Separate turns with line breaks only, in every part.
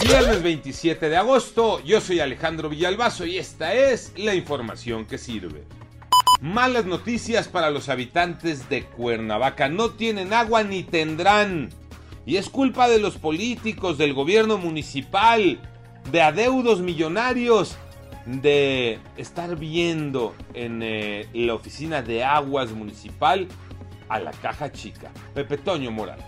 Viernes 27 de agosto, yo soy Alejandro Villalbazo y esta es la información que sirve. Malas noticias para los habitantes de Cuernavaca. No tienen agua ni tendrán. Y es culpa de los políticos, del gobierno municipal, de adeudos millonarios, de estar viendo en eh, la oficina de aguas municipal a la caja chica. Pepe Toño Morales.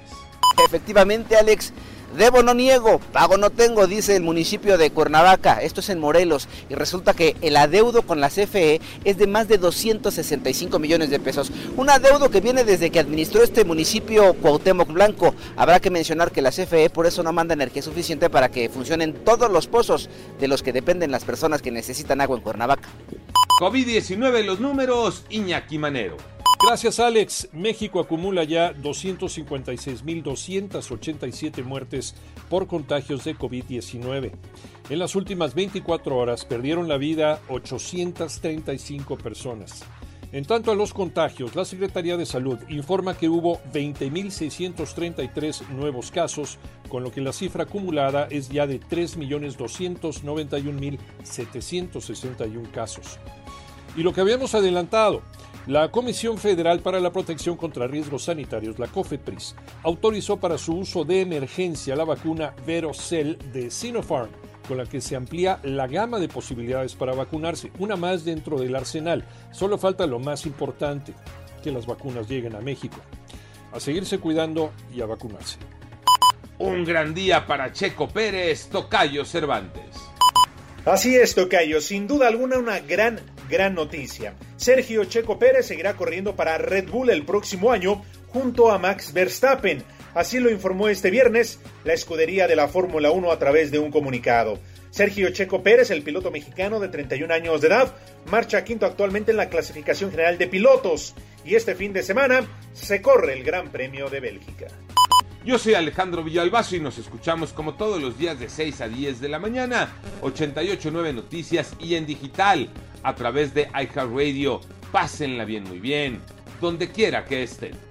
Efectivamente, Alex, Debo no niego, pago no tengo, dice el municipio de Cuernavaca, esto es en Morelos, y resulta que el adeudo con la CFE es de más de 265 millones de pesos. Un adeudo que viene desde que administró este municipio Cuauhtémoc Blanco. Habrá que mencionar que la CFE por eso no manda energía suficiente para que funcionen todos los pozos de los que dependen las personas que necesitan agua en Cuernavaca.
COVID-19 los números, Iñaki Manero.
Gracias Alex. México acumula ya 256.287 muertes por contagios de COVID-19. En las últimas 24 horas perdieron la vida 835 personas. En tanto a los contagios, la Secretaría de Salud informa que hubo 20.633 nuevos casos, con lo que la cifra acumulada es ya de 3.291.761 casos. Y lo que habíamos adelantado, la Comisión Federal para la Protección contra Riesgos Sanitarios, la COFEPRIS, autorizó para su uso de emergencia la vacuna Verocell de Sinopharm, con la que se amplía la gama de posibilidades para vacunarse, una más dentro del arsenal. Solo falta lo más importante, que las vacunas lleguen a México. A seguirse cuidando y a vacunarse.
Un gran día para Checo Pérez, Tocayo Cervantes.
Así es, Tocayo, sin duda alguna una gran gran noticia. Sergio Checo Pérez seguirá corriendo para Red Bull el próximo año junto a Max Verstappen. Así lo informó este viernes la escudería de la Fórmula 1 a través de un comunicado. Sergio Checo Pérez, el piloto mexicano de 31 años de edad, marcha quinto actualmente en la clasificación general de pilotos y este fin de semana se corre el Gran Premio de Bélgica.
Yo soy Alejandro Villalbazo y nos escuchamos como todos los días de 6 a 10 de la mañana, 88.9 Noticias y en digital a través de iHeartRadio. Pásenla bien, muy bien, donde quiera que estén.